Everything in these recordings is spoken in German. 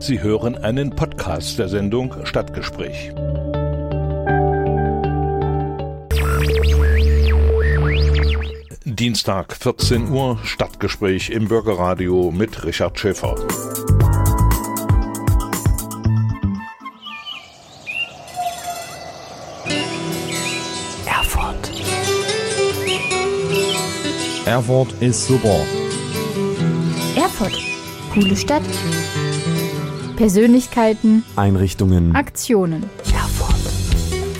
Sie hören einen Podcast der Sendung Stadtgespräch. Dienstag, 14 Uhr, Stadtgespräch im Bürgerradio mit Richard Schäfer. Erfurt. Erfurt ist super. Erfurt. Coole Stadt. Persönlichkeiten. Einrichtungen. Aktionen. Erfurt.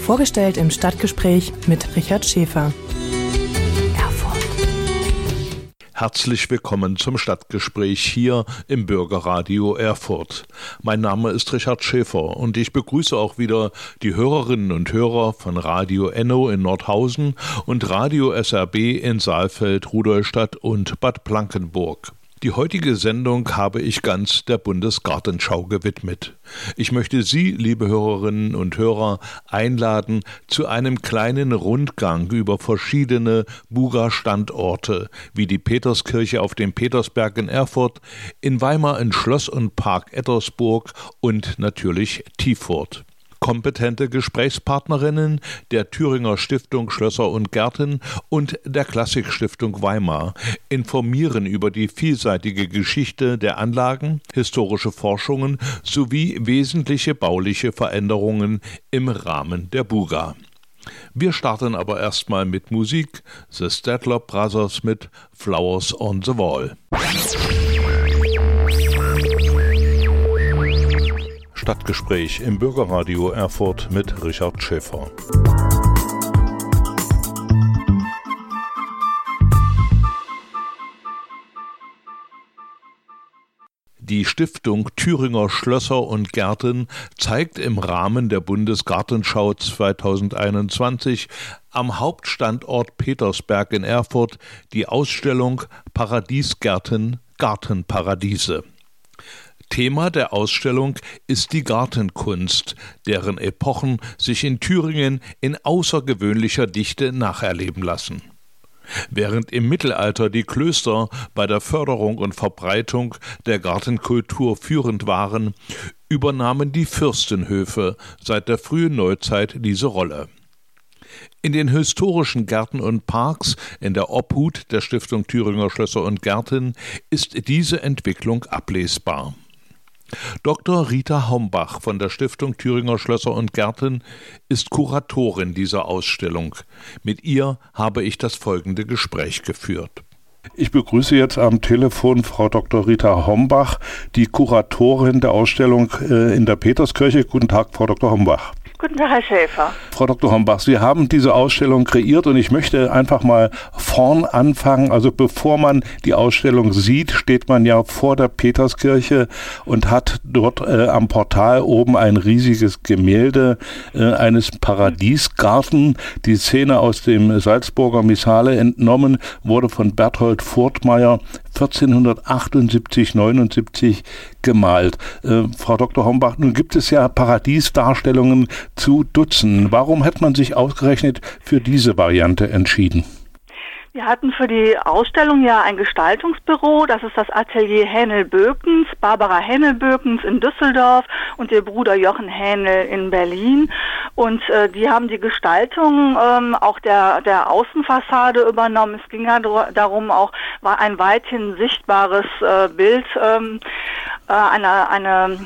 Vorgestellt im Stadtgespräch mit Richard Schäfer. Herzlich willkommen zum Stadtgespräch hier im Bürgerradio Erfurt. Mein Name ist Richard Schäfer und ich begrüße auch wieder die Hörerinnen und Hörer von Radio Enno in Nordhausen und Radio SRB in Saalfeld, Rudolstadt und Bad Blankenburg. Die heutige Sendung habe ich ganz der Bundesgartenschau gewidmet. Ich möchte Sie, liebe Hörerinnen und Hörer, einladen zu einem kleinen Rundgang über verschiedene Buga-Standorte, wie die Peterskirche auf dem Petersberg in Erfurt, in Weimar in Schloss und Park Ettersburg und natürlich Tiefurt kompetente Gesprächspartnerinnen der Thüringer Stiftung Schlösser und Gärten und der Klassikstiftung Weimar informieren über die vielseitige Geschichte der Anlagen, historische Forschungen sowie wesentliche bauliche Veränderungen im Rahmen der Buga. Wir starten aber erstmal mit Musik. The Stadler Brothers mit Flowers on the Wall. Stadtgespräch im Bürgerradio Erfurt mit Richard Schäfer. Die Stiftung Thüringer Schlösser und Gärten zeigt im Rahmen der Bundesgartenschau 2021 am Hauptstandort Petersberg in Erfurt die Ausstellung Paradiesgärten Gartenparadiese. Thema der Ausstellung ist die Gartenkunst, deren Epochen sich in Thüringen in außergewöhnlicher Dichte nacherleben lassen. Während im Mittelalter die Klöster bei der Förderung und Verbreitung der Gartenkultur führend waren, übernahmen die Fürstenhöfe seit der frühen Neuzeit diese Rolle. In den historischen Gärten und Parks in der Obhut der Stiftung Thüringer Schlösser und Gärten ist diese Entwicklung ablesbar. Dr. Rita Hombach von der Stiftung Thüringer Schlösser und Gärten ist Kuratorin dieser Ausstellung. Mit ihr habe ich das folgende Gespräch geführt. Ich begrüße jetzt am Telefon Frau Dr. Rita Hombach, die Kuratorin der Ausstellung äh, in der Peterskirche. Guten Tag, Frau Dr. Hombach. Guten Tag, Herr Schäfer. Frau Dr. Hombach, Sie haben diese Ausstellung kreiert und ich möchte einfach mal vorn anfangen. Also bevor man die Ausstellung sieht, steht man ja vor der Peterskirche und hat dort äh, am Portal oben ein riesiges Gemälde äh, eines Paradiesgarten. Die Szene aus dem Salzburger Missale entnommen wurde von Berthold Furtmeier 1478, 79 gemalt. Äh, Frau Dr. Hombach, nun gibt es ja Paradiesdarstellungen zu Dutzenden. Warum hat man sich ausgerechnet für diese Variante entschieden? Wir hatten für die Ausstellung ja ein Gestaltungsbüro, das ist das Atelier Hänel-Bökens, Barbara Hänel-Bökens in Düsseldorf und ihr Bruder Jochen Hänel in Berlin. Und äh, die haben die Gestaltung ähm, auch der, der Außenfassade übernommen. Es ging ja darum, auch war ein weithin sichtbares äh, Bild, ähm, äh, eine, eine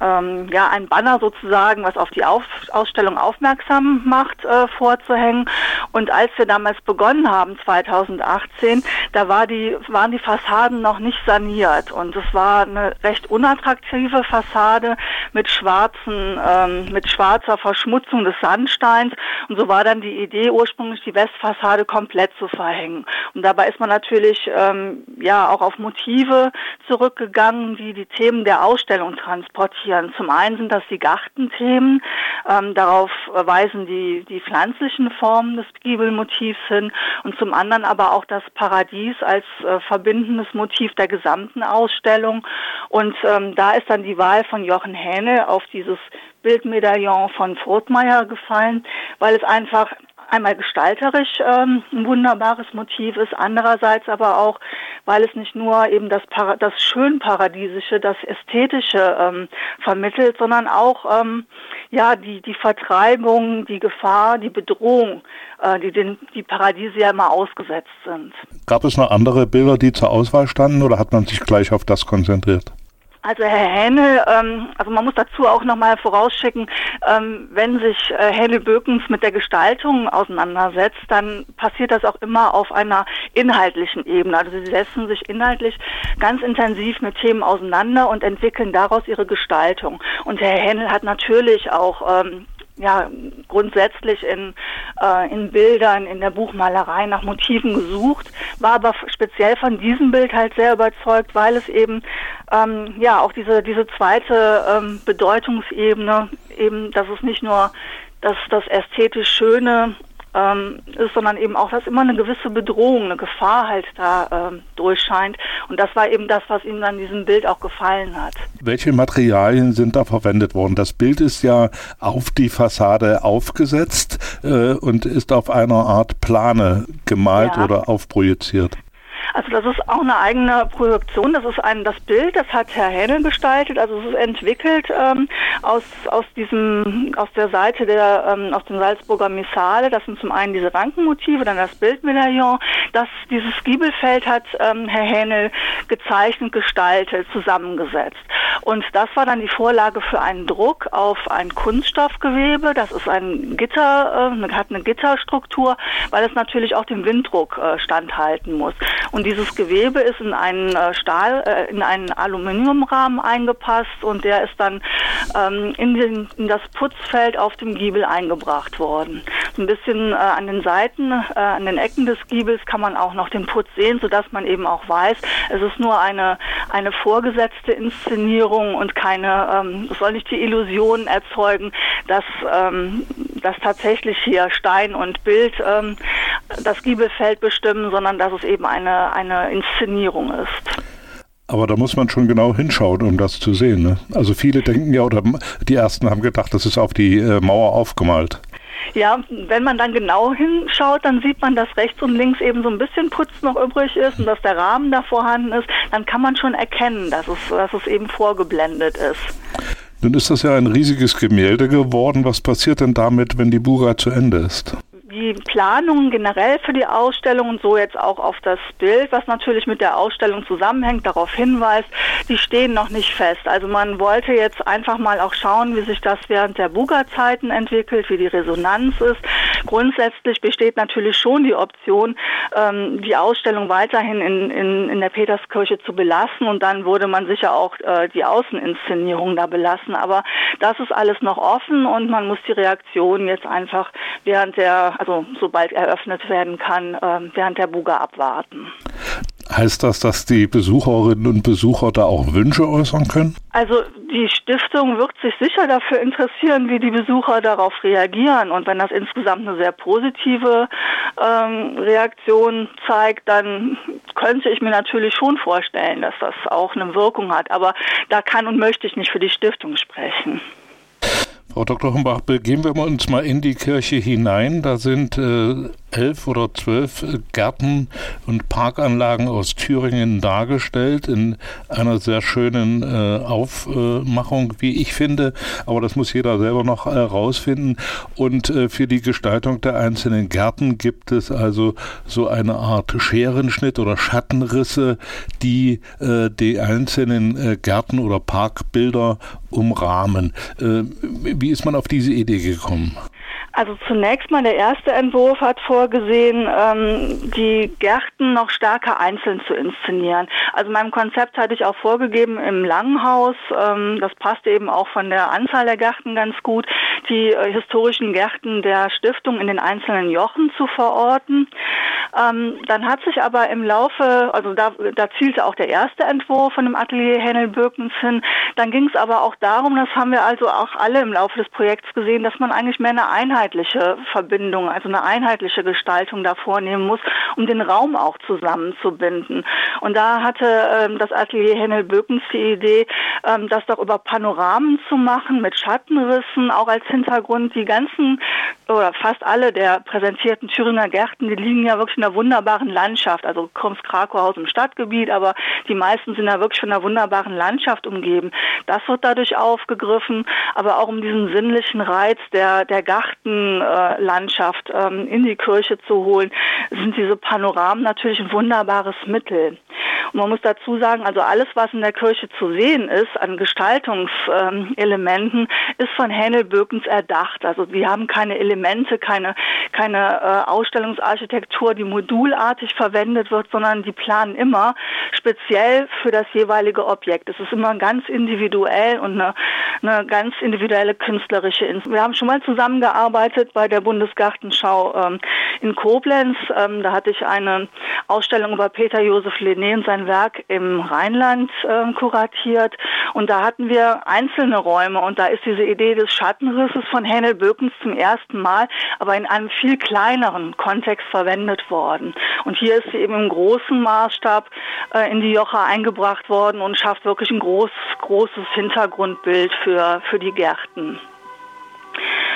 ähm, ja, ein Banner sozusagen, was auf die auf Ausstellung aufmerksam macht, äh, vorzuhängen. Und als wir damals begonnen haben, 2018, da war die, waren die Fassaden noch nicht saniert. Und es war eine recht unattraktive Fassade mit schwarzen, ähm, mit schwarzer Verschmutzung des Sandsteins. Und so war dann die Idee, ursprünglich die Westfassade komplett zu verhängen. Und dabei ist man natürlich ähm, ja auch auf Motive zurückgegangen, die die Themen der Ausstellung transportieren interessieren. Zum einen sind das die Gartenthemen, ähm, darauf weisen die, die pflanzlichen Formen des Giebelmotivs hin und zum anderen aber auch das Paradies als äh, verbindendes Motiv der gesamten Ausstellung. Und ähm, da ist dann die Wahl von Jochen Hähne auf dieses Bildmedaillon von Frothmeier gefallen, weil es einfach einmal gestalterisch ähm, ein wunderbares Motiv ist, andererseits aber auch, weil es nicht nur eben das, Para das Schönparadiesische, das Ästhetische ähm, vermittelt, sondern auch ähm, ja die, die Vertreibung, die Gefahr, die Bedrohung, äh, die den, die Paradiese ja immer ausgesetzt sind. Gab es noch andere Bilder, die zur Auswahl standen oder hat man sich gleich auf das konzentriert? Also Herr Hähnel, ähm, also man muss dazu auch nochmal vorausschicken, ähm, wenn sich äh, Hähnel Bökens mit der Gestaltung auseinandersetzt, dann passiert das auch immer auf einer inhaltlichen Ebene. Also sie setzen sich inhaltlich ganz intensiv mit Themen auseinander und entwickeln daraus ihre Gestaltung. Und Herr Hähnel hat natürlich auch ähm, ja, grundsätzlich in, äh, in Bildern, in der Buchmalerei nach Motiven gesucht, war aber speziell von diesem Bild halt sehr überzeugt, weil es eben ähm, ja auch diese, diese zweite ähm, Bedeutungsebene, eben, dass es nicht nur das, das ästhetisch Schöne ähm, ist, sondern eben auch, dass immer eine gewisse Bedrohung, eine Gefahr halt da ähm, durchscheint. Und das war eben das, was ihm an diesem Bild auch gefallen hat. Welche Materialien sind da verwendet worden? Das Bild ist ja auf die Fassade aufgesetzt äh, und ist auf einer Art Plane gemalt ja. oder aufprojiziert. Also das ist auch eine eigene Projektion. Das ist ein das Bild, das hat Herr Hähnel gestaltet. Also es ist entwickelt ähm, aus aus diesem aus der Seite der ähm, aus dem Salzburger Missale. Das sind zum einen diese Rankenmotive, dann das Bildmedaillon. Das dieses Giebelfeld hat ähm, Herr Hähnel gezeichnet, gestaltet, zusammengesetzt. Und das war dann die Vorlage für einen Druck auf ein Kunststoffgewebe. Das ist ein Gitter, äh, hat eine Gitterstruktur, weil es natürlich auch dem Winddruck äh, standhalten muss. Und dieses Gewebe ist in einen äh, Stahl, äh, in einen Aluminiumrahmen eingepasst und der ist dann ähm, in, den, in das Putzfeld auf dem Giebel eingebracht worden. Ein bisschen äh, an den Seiten, äh, an den Ecken des Giebels kann man auch noch den Putz sehen, sodass man eben auch weiß, es ist nur eine, eine vorgesetzte Inszenierung und keine, ähm, es soll nicht die Illusion erzeugen, dass, ähm, dass tatsächlich hier Stein und Bild ähm, das Giebelfeld bestimmen, sondern dass es eben eine eine, Inszenierung ist. Aber da muss man schon genau hinschauen, um das zu sehen. Ne? Also viele denken ja, oder die ersten haben gedacht, das ist auf die äh, Mauer aufgemalt. Ja, wenn man dann genau hinschaut, dann sieht man, dass rechts und links eben so ein bisschen Putz noch übrig ist und dass der Rahmen da vorhanden ist. Dann kann man schon erkennen, dass es, dass es eben vorgeblendet ist. Nun ist das ja ein riesiges Gemälde geworden. Was passiert denn damit, wenn die Bura zu Ende ist? Die Planungen generell für die Ausstellung und so jetzt auch auf das Bild, was natürlich mit der Ausstellung zusammenhängt, darauf hinweist, die stehen noch nicht fest. Also man wollte jetzt einfach mal auch schauen, wie sich das während der Buga-Zeiten entwickelt, wie die Resonanz ist. Grundsätzlich besteht natürlich schon die Option, ähm, die Ausstellung weiterhin in, in, in der Peterskirche zu belassen und dann würde man sicher auch äh, die Außeninszenierung da belassen. Aber das ist alles noch offen und man muss die Reaktion jetzt einfach während der, also sobald eröffnet werden kann, äh, während der Buga abwarten. Heißt das, dass die Besucherinnen und Besucher da auch Wünsche äußern können? Also die Stiftung wird sich sicher dafür interessieren, wie die Besucher darauf reagieren. Und wenn das insgesamt eine sehr positive ähm, Reaktion zeigt, dann könnte ich mir natürlich schon vorstellen, dass das auch eine Wirkung hat. Aber da kann und möchte ich nicht für die Stiftung sprechen. Frau Dr. Humbach, begeben wir uns mal in die Kirche hinein. Da sind äh, elf oder zwölf Gärten und Parkanlagen aus Thüringen dargestellt in einer sehr schönen äh, Aufmachung, wie ich finde. Aber das muss jeder selber noch herausfinden. Äh, und äh, für die Gestaltung der einzelnen Gärten gibt es also so eine Art Scherenschnitt oder Schattenrisse, die äh, die einzelnen äh, Gärten oder Parkbilder umrahmen. Äh, wie ist man auf diese Idee gekommen? Also zunächst mal der erste Entwurf hat vorgesehen, ähm, die Gärten noch stärker einzeln zu inszenieren. Also meinem Konzept hatte ich auch vorgegeben im Langhaus, ähm, das passte eben auch von der Anzahl der Gärten ganz gut, die äh, historischen Gärten der Stiftung in den einzelnen Jochen zu verorten. Ähm, dann hat sich aber im Laufe, also da, da zielte auch der erste Entwurf von dem Atelier Hennel Birkens hin. Dann ging es aber auch darum, das haben wir also auch alle im Laufe des Projekts gesehen, dass man eigentlich mehr eine Einheit einheitliche Verbindung, also eine einheitliche Gestaltung da vornehmen muss, um den Raum auch zusammenzubinden. Und da hatte ähm, das Atelier Hennel Böckens die Idee, ähm, das doch über Panoramen zu machen mit Schattenrissen, auch als Hintergrund die ganzen oder fast alle der präsentierten Thüringer Gärten, die liegen ja wirklich in einer wunderbaren Landschaft. Also Krums Krakauhaus im Stadtgebiet, aber die meisten sind ja wirklich von einer wunderbaren Landschaft umgeben. Das wird dadurch aufgegriffen, aber auch um diesen sinnlichen Reiz der, der Gartenlandschaft äh, ähm, in die Kirche zu holen, sind diese Panoramen natürlich ein wunderbares Mittel. Und man muss dazu sagen, also alles, was in der Kirche zu sehen ist an Gestaltungselementen, ist von Hänel Böckens erdacht. Also wir haben keine Elemente, keine, keine äh, Ausstellungsarchitektur, die modulartig verwendet wird, sondern die planen immer speziell für das jeweilige Objekt. Es ist immer ganz individuell und eine, eine ganz individuelle künstlerische. Wir haben schon mal zusammengearbeitet bei der Bundesgartenschau ähm, in Koblenz. Ähm, da hatte ich eine Ausstellung über Peter Josef Lené und sein Werk im Rheinland äh, kuratiert. Und da hatten wir einzelne Räume und da ist diese Idee des Schattenrisses von Hennel Böckens zum ersten Mal, aber in einem viel kleineren Kontext verwendet worden. Und hier ist sie eben im großen Maßstab äh, in die Jocha eingebracht worden und schafft wirklich ein groß, großes Hintergrundbild für, für die Gärten.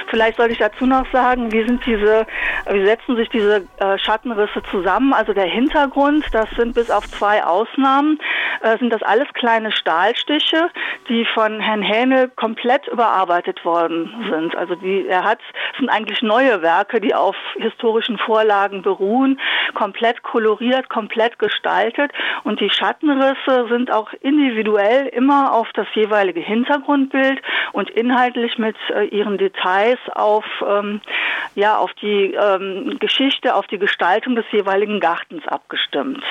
Vielleicht sollte ich dazu noch sagen, wie sind diese, wie setzen sich diese äh, Schattenrisse zusammen? Also der Hintergrund, das sind bis auf zwei Ausnahmen, äh, sind das alles kleine Stahlstiche, die von Herrn Hähnel komplett überarbeitet worden sind. Also die, er hat, sind eigentlich neue Werke, die auf historischen Vorlagen beruhen, komplett koloriert, komplett gestaltet und die Schattenrisse sind auch individuell immer auf das jeweilige Hintergrundbild und inhaltlich mit äh, ihren Details auf, ähm, ja, auf die ähm, Geschichte, auf die Gestaltung des jeweiligen Gartens abgestimmt.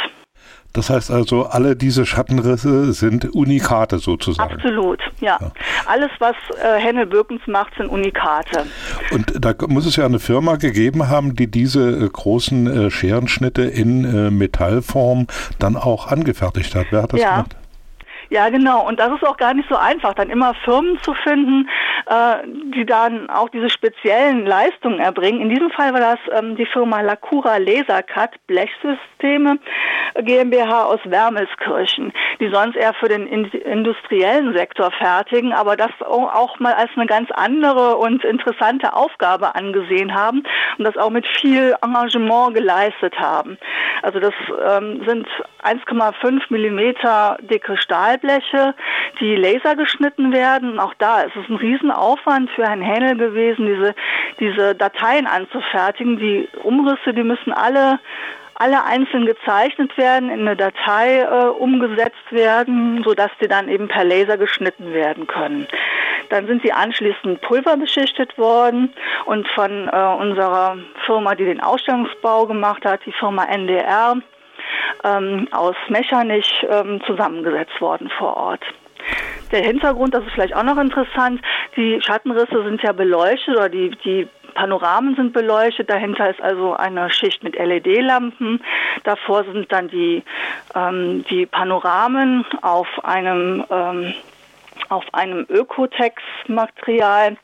Das heißt also, alle diese Schattenrisse sind Unikate sozusagen. Absolut, ja. ja. Alles, was äh, Hennel Birkens macht, sind Unikate. Und da muss es ja eine Firma gegeben haben, die diese äh, großen äh, Scherenschnitte in äh, Metallform dann auch angefertigt hat. Wer hat das ja. gemacht? Ja, genau. Und das ist auch gar nicht so einfach, dann immer Firmen zu finden, äh, die dann auch diese speziellen Leistungen erbringen. In diesem Fall war das ähm, die Firma Lacura Lasercut Blechsysteme GmbH aus Wermelskirchen, die sonst eher für den industriellen Sektor fertigen, aber das auch mal als eine ganz andere und interessante Aufgabe angesehen haben und das auch mit viel Engagement geleistet haben. Also das ähm, sind 1,5 Millimeter dicke Stahlbleche, die laser geschnitten werden. Auch da ist es ein Riesenaufwand für Herrn Hähnel gewesen, diese, diese Dateien anzufertigen. Die Umrisse, die müssen alle alle einzeln gezeichnet werden, in eine Datei äh, umgesetzt werden, sodass sie dann eben per Laser geschnitten werden können. Dann sind sie anschließend pulverbeschichtet worden und von äh, unserer Firma, die den Ausstellungsbau gemacht hat, die Firma NDR, ähm, aus Mechernich ähm, zusammengesetzt worden vor Ort. Der Hintergrund, das ist vielleicht auch noch interessant, die Schattenrisse sind ja beleuchtet oder die, die Panoramen sind beleuchtet, dahinter ist also eine Schicht mit LED-Lampen. Davor sind dann die, ähm, die Panoramen auf einem ähm, auf einem Ökotex-Material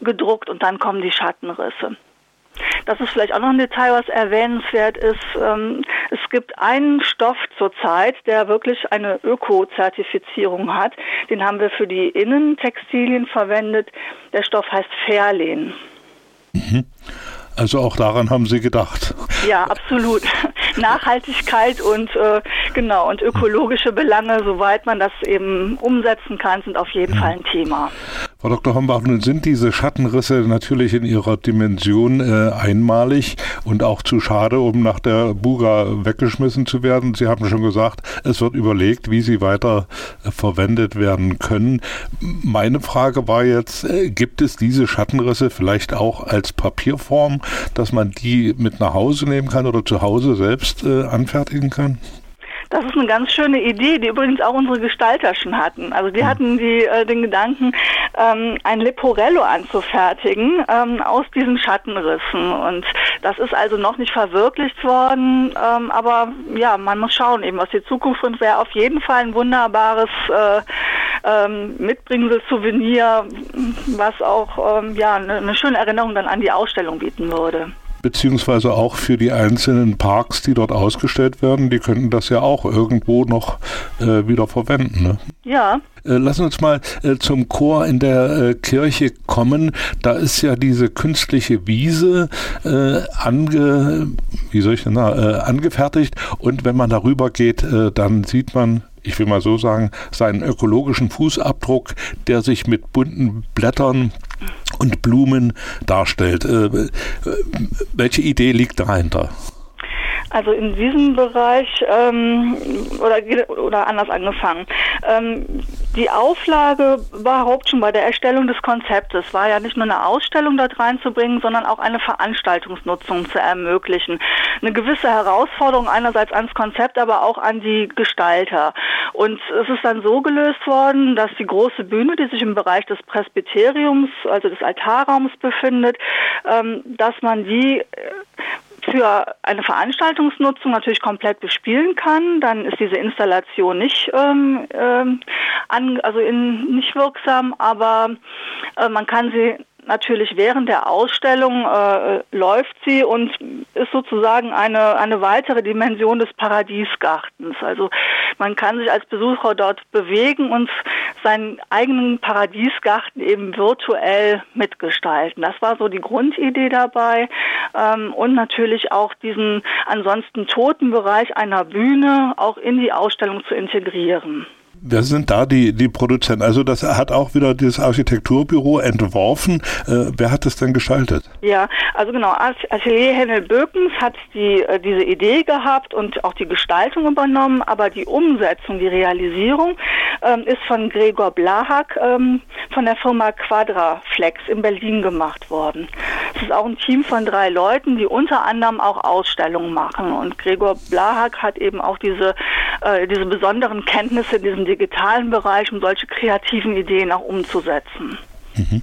gedruckt und dann kommen die Schattenrisse. Das ist vielleicht auch noch ein Detail, was erwähnenswert ist. Ähm, es gibt einen Stoff zurzeit, der wirklich eine Öko-Zertifizierung hat. Den haben wir für die Innentextilien verwendet. Der Stoff heißt Fairlehn. Mhm. Also auch daran haben Sie gedacht. Ja, absolut. Nachhaltigkeit und äh, genau und ökologische Belange, soweit man das eben umsetzen kann, sind auf jeden mhm. Fall ein Thema. Frau Dr. Hombach, nun sind diese Schattenrisse natürlich in ihrer Dimension äh, einmalig und auch zu schade, um nach der Buga weggeschmissen zu werden. Sie haben schon gesagt, es wird überlegt, wie sie weiter äh, verwendet werden können. Meine Frage war jetzt, äh, gibt es diese Schattenrisse vielleicht auch als Papierform, dass man die mit nach Hause nehmen kann oder zu Hause selbst äh, anfertigen kann? Das ist eine ganz schöne Idee, die übrigens auch unsere Gestalter schon hatten. Also die hm. hatten die, äh, den Gedanken, ähm, ein Leporello anzufertigen ähm, aus diesen Schattenrissen. Und das ist also noch nicht verwirklicht worden. Ähm, aber ja, man muss schauen, eben was die Zukunft bringt, wäre auf jeden Fall ein wunderbares äh, ähm, Mitbringsel, Souvenir, was auch ähm, ja eine, eine schöne Erinnerung dann an die Ausstellung bieten würde. Beziehungsweise auch für die einzelnen Parks, die dort ausgestellt werden, die könnten das ja auch irgendwo noch äh, wieder verwenden. Ne? Ja. Äh, lass uns mal äh, zum Chor in der äh, Kirche kommen. Da ist ja diese künstliche Wiese äh, ange, wie soll ich denn, na, äh, angefertigt und wenn man darüber geht, dann sieht man ich will mal so sagen, seinen ökologischen Fußabdruck, der sich mit bunten Blättern und Blumen darstellt. Äh, äh, welche Idee liegt dahinter? Also in diesem Bereich ähm, oder, oder anders angefangen. Ähm, die Auflage überhaupt schon bei der Erstellung des Konzeptes, war ja nicht nur eine Ausstellung dort reinzubringen, sondern auch eine Veranstaltungsnutzung zu ermöglichen. Eine gewisse Herausforderung einerseits ans Konzept, aber auch an die Gestalter. Und es ist dann so gelöst worden, dass die große Bühne, die sich im Bereich des Presbyteriums, also des Altarraums befindet, ähm, dass man die äh, für eine Veranstaltungsnutzung natürlich komplett bespielen kann, dann ist diese Installation nicht ähm, ähm, an, also in, nicht wirksam, aber äh, man kann sie natürlich während der Ausstellung äh, läuft sie und ist sozusagen eine, eine weitere Dimension des Paradiesgartens. Also man kann sich als Besucher dort bewegen und seinen eigenen Paradiesgarten eben virtuell mitgestalten. Das war so die Grundidee dabei ähm, und natürlich auch diesen ansonsten toten Bereich einer Bühne auch in die Ausstellung zu integrieren. Wer sind da die, die Produzenten? Also das hat auch wieder dieses Architekturbüro entworfen. Äh, wer hat das denn gestaltet? Ja, also genau, Atelier Hennel Bökens hat die, äh, diese Idee gehabt und auch die Gestaltung übernommen, aber die Umsetzung, die Realisierung ähm, ist von Gregor Blahak ähm, von der Firma Quadraflex in Berlin gemacht worden. Es ist auch ein Team von drei Leuten, die unter anderem auch Ausstellungen machen. Und Gregor Blahak hat eben auch diese, äh, diese besonderen Kenntnisse in diesem digitalen Bereich, um solche kreativen Ideen auch umzusetzen. Mhm.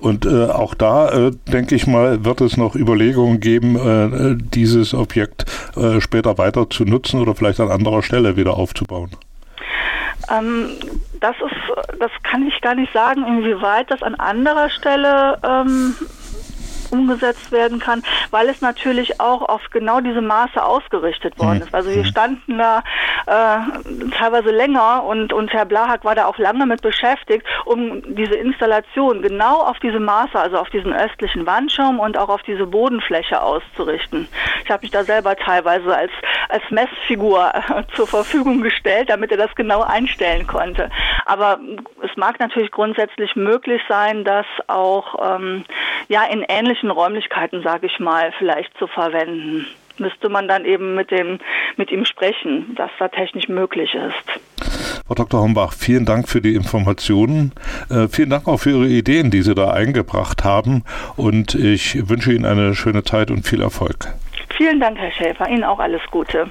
Und äh, auch da, äh, denke ich mal, wird es noch Überlegungen geben, äh, dieses Objekt äh, später weiter zu nutzen oder vielleicht an anderer Stelle wieder aufzubauen. Ähm, das ist, das kann ich gar nicht sagen, inwieweit das an anderer Stelle ähm, umgesetzt werden kann, weil es natürlich auch auf genau diese Maße ausgerichtet worden mhm. ist. Also wir mhm. standen da äh, teilweise länger und, und Herr Blahak war da auch lange mit beschäftigt, um diese Installation genau auf diese Maße, also auf diesen östlichen Wandschirm und auch auf diese Bodenfläche auszurichten. Ich habe mich da selber teilweise als, als Messfigur äh, zur Verfügung gestellt, damit er das genau einstellen konnte. Aber es mag natürlich grundsätzlich möglich sein, dass auch ähm, ja in ähnlichen öffentlichen Räumlichkeiten, sage ich mal, vielleicht zu verwenden. Müsste man dann eben mit, dem, mit ihm sprechen, was da technisch möglich ist. Frau Dr. Hombach, vielen Dank für die Informationen. Äh, vielen Dank auch für Ihre Ideen, die Sie da eingebracht haben. Und ich wünsche Ihnen eine schöne Zeit und viel Erfolg. Vielen Dank, Herr Schäfer. Ihnen auch alles Gute.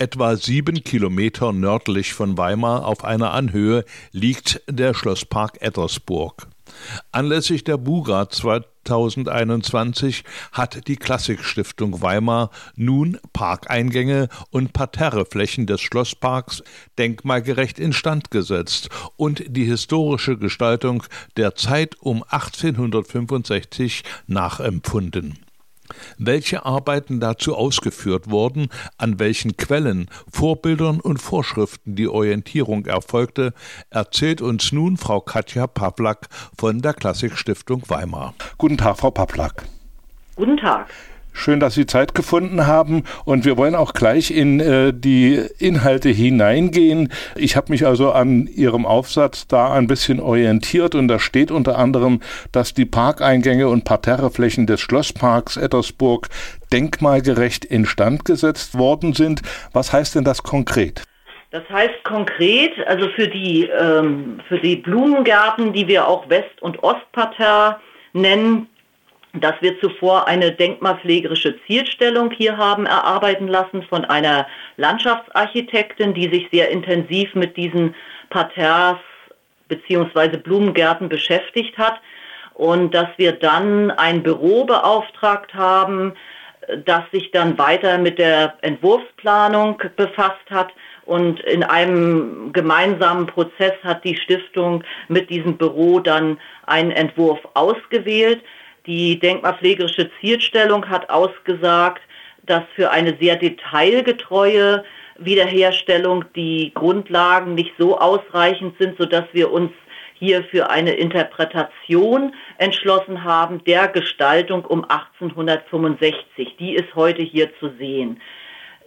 Etwa sieben Kilometer nördlich von Weimar auf einer Anhöhe liegt der Schlosspark Ettersburg. Anlässlich der Buga 2021 hat die Klassikstiftung Weimar nun Parkeingänge und Parterreflächen des Schlossparks denkmalgerecht instand gesetzt und die historische Gestaltung der Zeit um 1865 nachempfunden welche Arbeiten dazu ausgeführt wurden, an welchen Quellen, Vorbildern und Vorschriften die Orientierung erfolgte, erzählt uns nun Frau Katja Pawlak von der Klassikstiftung Weimar. Guten Tag, Frau Pawlak. Guten Tag. Schön, dass Sie Zeit gefunden haben und wir wollen auch gleich in äh, die Inhalte hineingehen. Ich habe mich also an Ihrem Aufsatz da ein bisschen orientiert und da steht unter anderem, dass die Parkeingänge und Parterreflächen des Schlossparks Ettersburg denkmalgerecht instand gesetzt worden sind. Was heißt denn das konkret? Das heißt konkret, also für die, ähm, für die Blumengärten, die wir auch West- und Ostparterre nennen, dass wir zuvor eine denkmalpflegerische Zielstellung hier haben erarbeiten lassen von einer Landschaftsarchitektin, die sich sehr intensiv mit diesen Parterres bzw. Blumengärten beschäftigt hat und dass wir dann ein Büro beauftragt haben, das sich dann weiter mit der Entwurfsplanung befasst hat. Und in einem gemeinsamen Prozess hat die Stiftung mit diesem Büro dann einen Entwurf ausgewählt. Die denkmalpflegerische Zielstellung hat ausgesagt, dass für eine sehr detailgetreue Wiederherstellung die Grundlagen nicht so ausreichend sind, sodass wir uns hier für eine Interpretation entschlossen haben der Gestaltung um 1865. Die ist heute hier zu sehen.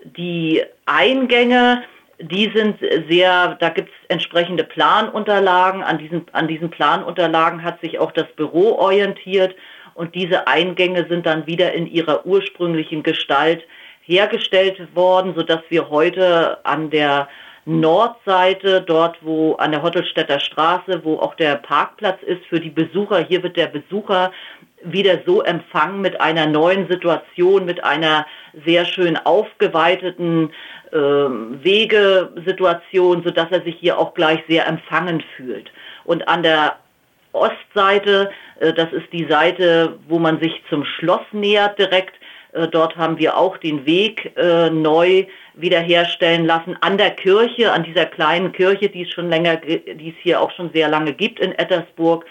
Die Eingänge, die sind sehr, da gibt es entsprechende Planunterlagen. An diesen, an diesen Planunterlagen hat sich auch das Büro orientiert und diese Eingänge sind dann wieder in ihrer ursprünglichen Gestalt hergestellt worden, sodass wir heute an der Nordseite, dort wo an der Hottelstädter Straße, wo auch der Parkplatz ist für die Besucher. Hier wird der Besucher wieder so empfangen mit einer neuen Situation, mit einer sehr schön aufgeweiteten äh, Wegesituation, sodass er sich hier auch gleich sehr empfangen fühlt. Und an der Ostseite, äh, das ist die Seite, wo man sich zum Schloss nähert direkt, äh, dort haben wir auch den Weg äh, neu wiederherstellen lassen an der Kirche, an dieser kleinen Kirche, die es schon länger, die es hier auch schon sehr lange gibt in Ettersburg.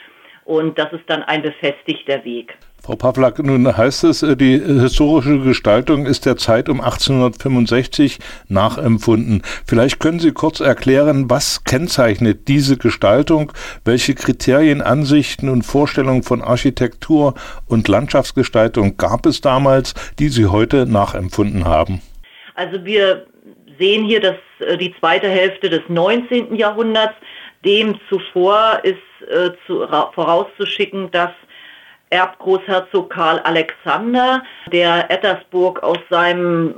Und das ist dann ein befestigter Weg. Frau Pawlak, nun heißt es, äh, die historische Gestaltung ist der Zeit um 1865 nachempfunden. Vielleicht können Sie kurz erklären, was kennzeichnet diese Gestaltung? Welche Kriterien, Ansichten und Vorstellungen von Architektur und Landschaftsgestaltung gab es damals, die Sie heute nachempfunden haben? Also wir sehen hier dass äh, die zweite Hälfte des 19. Jahrhunderts. Dem zuvor ist äh, zu, vorauszuschicken, dass Erbgroßherzog Karl Alexander, der Ettersburg aus seinem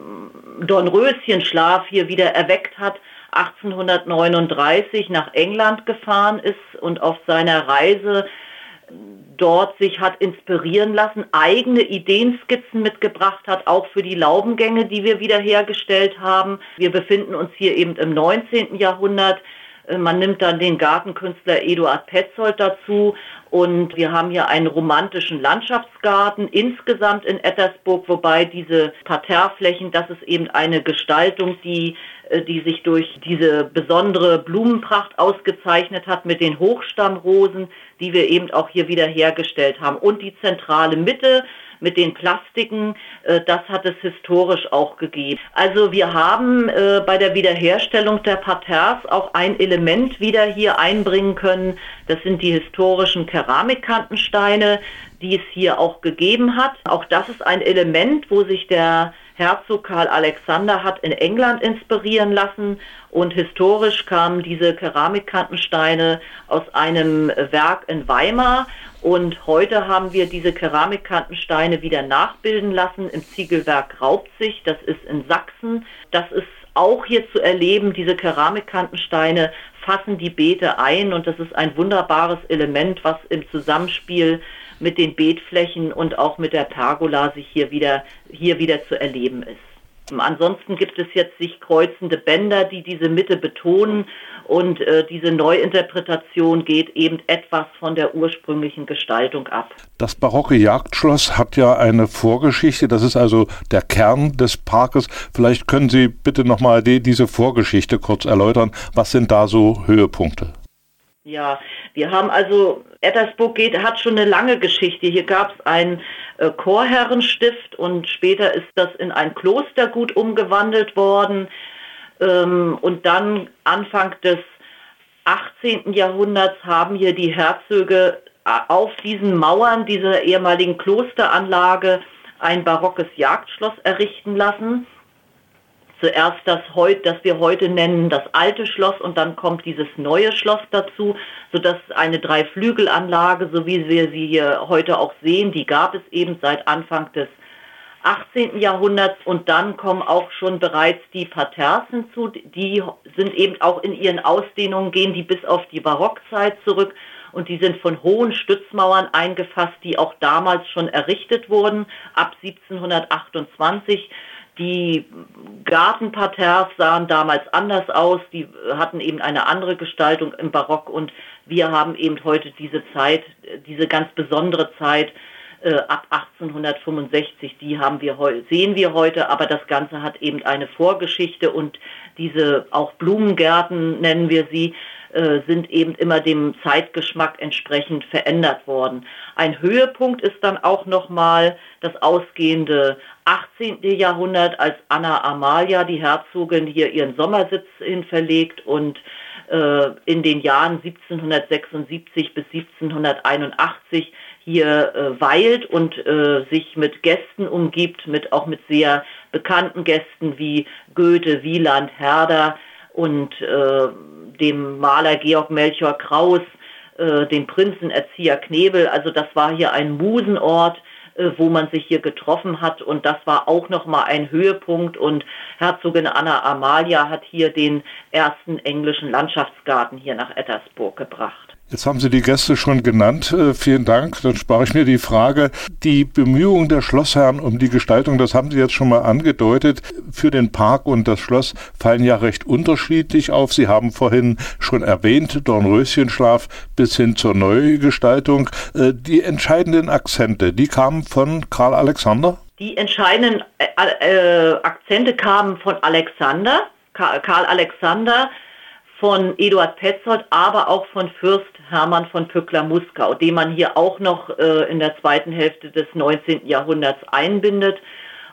Dornröschenschlaf hier wieder erweckt hat, 1839 nach England gefahren ist und auf seiner Reise dort sich hat inspirieren lassen, eigene Ideenskizzen mitgebracht hat, auch für die Laubengänge, die wir wiederhergestellt haben. Wir befinden uns hier eben im 19. Jahrhundert. Äh, man nimmt dann den Gartenkünstler Eduard Petzold dazu und wir haben hier einen romantischen Landschaftsgarten insgesamt in Ettersburg, wobei diese Parterreflächen, das ist eben eine Gestaltung, die, äh, die sich durch diese besondere Blumenpracht ausgezeichnet hat mit den Hochstammrosen, die wir eben auch hier wieder hergestellt haben. Und die zentrale Mitte, mit den Plastiken, äh, das hat es historisch auch gegeben. Also wir haben äh, bei der Wiederherstellung der Parterres auch ein Element wieder hier einbringen können. Das sind die historischen Keramikkantensteine, die es hier auch gegeben hat. Auch das ist ein Element, wo sich der Herzog Karl Alexander hat in England inspirieren lassen und historisch kamen diese Keramikkantensteine aus einem Werk in Weimar und heute haben wir diese Keramikkantensteine wieder nachbilden lassen im Ziegelwerk Raubzig, das ist in Sachsen. Das ist auch hier zu erleben, diese Keramikkantensteine fassen die Beete ein und das ist ein wunderbares Element, was im Zusammenspiel mit den Beetflächen und auch mit der Pergola sich hier wieder, hier wieder zu erleben ist. Ansonsten gibt es jetzt sich kreuzende Bänder, die diese Mitte betonen und äh, diese Neuinterpretation geht eben etwas von der ursprünglichen Gestaltung ab. Das barocke Jagdschloss hat ja eine Vorgeschichte, das ist also der Kern des Parkes. Vielleicht können Sie bitte nochmal die, diese Vorgeschichte kurz erläutern. Was sind da so Höhepunkte? Ja, wir haben also, Ettersburg geht, hat schon eine lange Geschichte. Hier gab es ein äh, Chorherrenstift und später ist das in ein Klostergut umgewandelt worden. Ähm, und dann Anfang des 18. Jahrhunderts haben hier die Herzöge äh, auf diesen Mauern dieser ehemaligen Klosteranlage ein barockes Jagdschloss errichten lassen zuerst das, heut, das wir heute nennen das alte Schloss und dann kommt dieses neue Schloss dazu, sodass eine Dreiflügelanlage, so wie wir sie hier heute auch sehen, die gab es eben seit Anfang des 18. Jahrhunderts und dann kommen auch schon bereits die Parterres hinzu, die sind eben auch in ihren Ausdehnungen, gehen die bis auf die Barockzeit zurück und die sind von hohen Stützmauern eingefasst, die auch damals schon errichtet wurden, ab 1728. Die Gartenparterres sahen damals anders aus, die hatten eben eine andere Gestaltung im Barock. Und wir haben eben heute diese Zeit, diese ganz besondere Zeit äh, ab 1865, die haben wir sehen wir heute, aber das Ganze hat eben eine Vorgeschichte. Und diese auch Blumengärten nennen wir sie, äh, sind eben immer dem Zeitgeschmack entsprechend verändert worden. Ein Höhepunkt ist dann auch nochmal das ausgehende 18. Jahrhundert, als Anna Amalia, die Herzogin, hier ihren Sommersitz hin verlegt und äh, in den Jahren 1776 bis 1781 hier äh, weilt und äh, sich mit Gästen umgibt, mit auch mit sehr bekannten Gästen wie Goethe, Wieland, Herder und äh, dem Maler Georg Melchior Kraus, äh, dem Prinzenerzieher Knebel. Also das war hier ein Musenort, wo man sich hier getroffen hat und das war auch nochmal ein Höhepunkt und Herzogin Anna Amalia hat hier den ersten englischen Landschaftsgarten hier nach Ettersburg gebracht. Jetzt haben Sie die Gäste schon genannt. Äh, vielen Dank. Dann spare ich mir die Frage. Die Bemühungen der Schlossherren um die Gestaltung, das haben Sie jetzt schon mal angedeutet, für den Park und das Schloss fallen ja recht unterschiedlich auf. Sie haben vorhin schon erwähnt, Dornröschenschlaf bis hin zur Neugestaltung. Äh, die entscheidenden Akzente, die kamen von Karl Alexander? Die entscheidenden äh, Akzente kamen von Alexander, Karl Alexander, von Eduard Petzold, aber auch von Fürst Hermann von Pückler-Muskau, den man hier auch noch äh, in der zweiten Hälfte des 19. Jahrhunderts einbindet.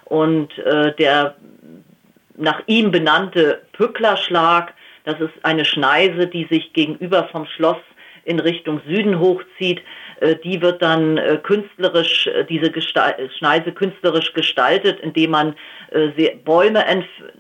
Und äh, der nach ihm benannte Pücklerschlag, das ist eine Schneise, die sich gegenüber vom Schloss in Richtung Süden hochzieht, äh, die wird dann äh, künstlerisch, äh, diese Schneise künstlerisch gestaltet, indem man Bäume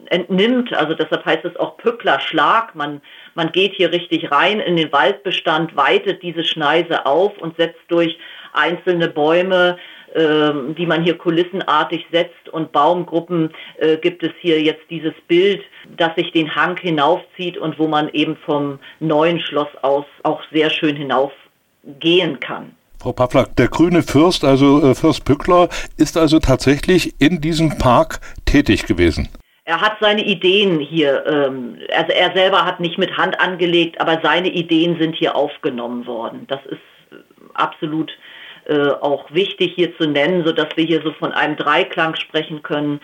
entnimmt. Also deshalb heißt es auch Pücklerschlag. Man, man geht hier richtig rein in den Waldbestand, weitet diese Schneise auf und setzt durch einzelne Bäume die man hier kulissenartig setzt und Baumgruppen äh, gibt es hier jetzt dieses Bild, das sich den Hang hinaufzieht und wo man eben vom neuen Schloss aus auch sehr schön hinaufgehen kann. Frau Pavlak, der grüne Fürst, also äh, Fürst Pückler, ist also tatsächlich in diesem Park tätig gewesen. Er hat seine Ideen hier, ähm, also er selber hat nicht mit Hand angelegt, aber seine Ideen sind hier aufgenommen worden. Das ist äh, absolut auch wichtig hier zu nennen, sodass wir hier so von einem Dreiklang sprechen können.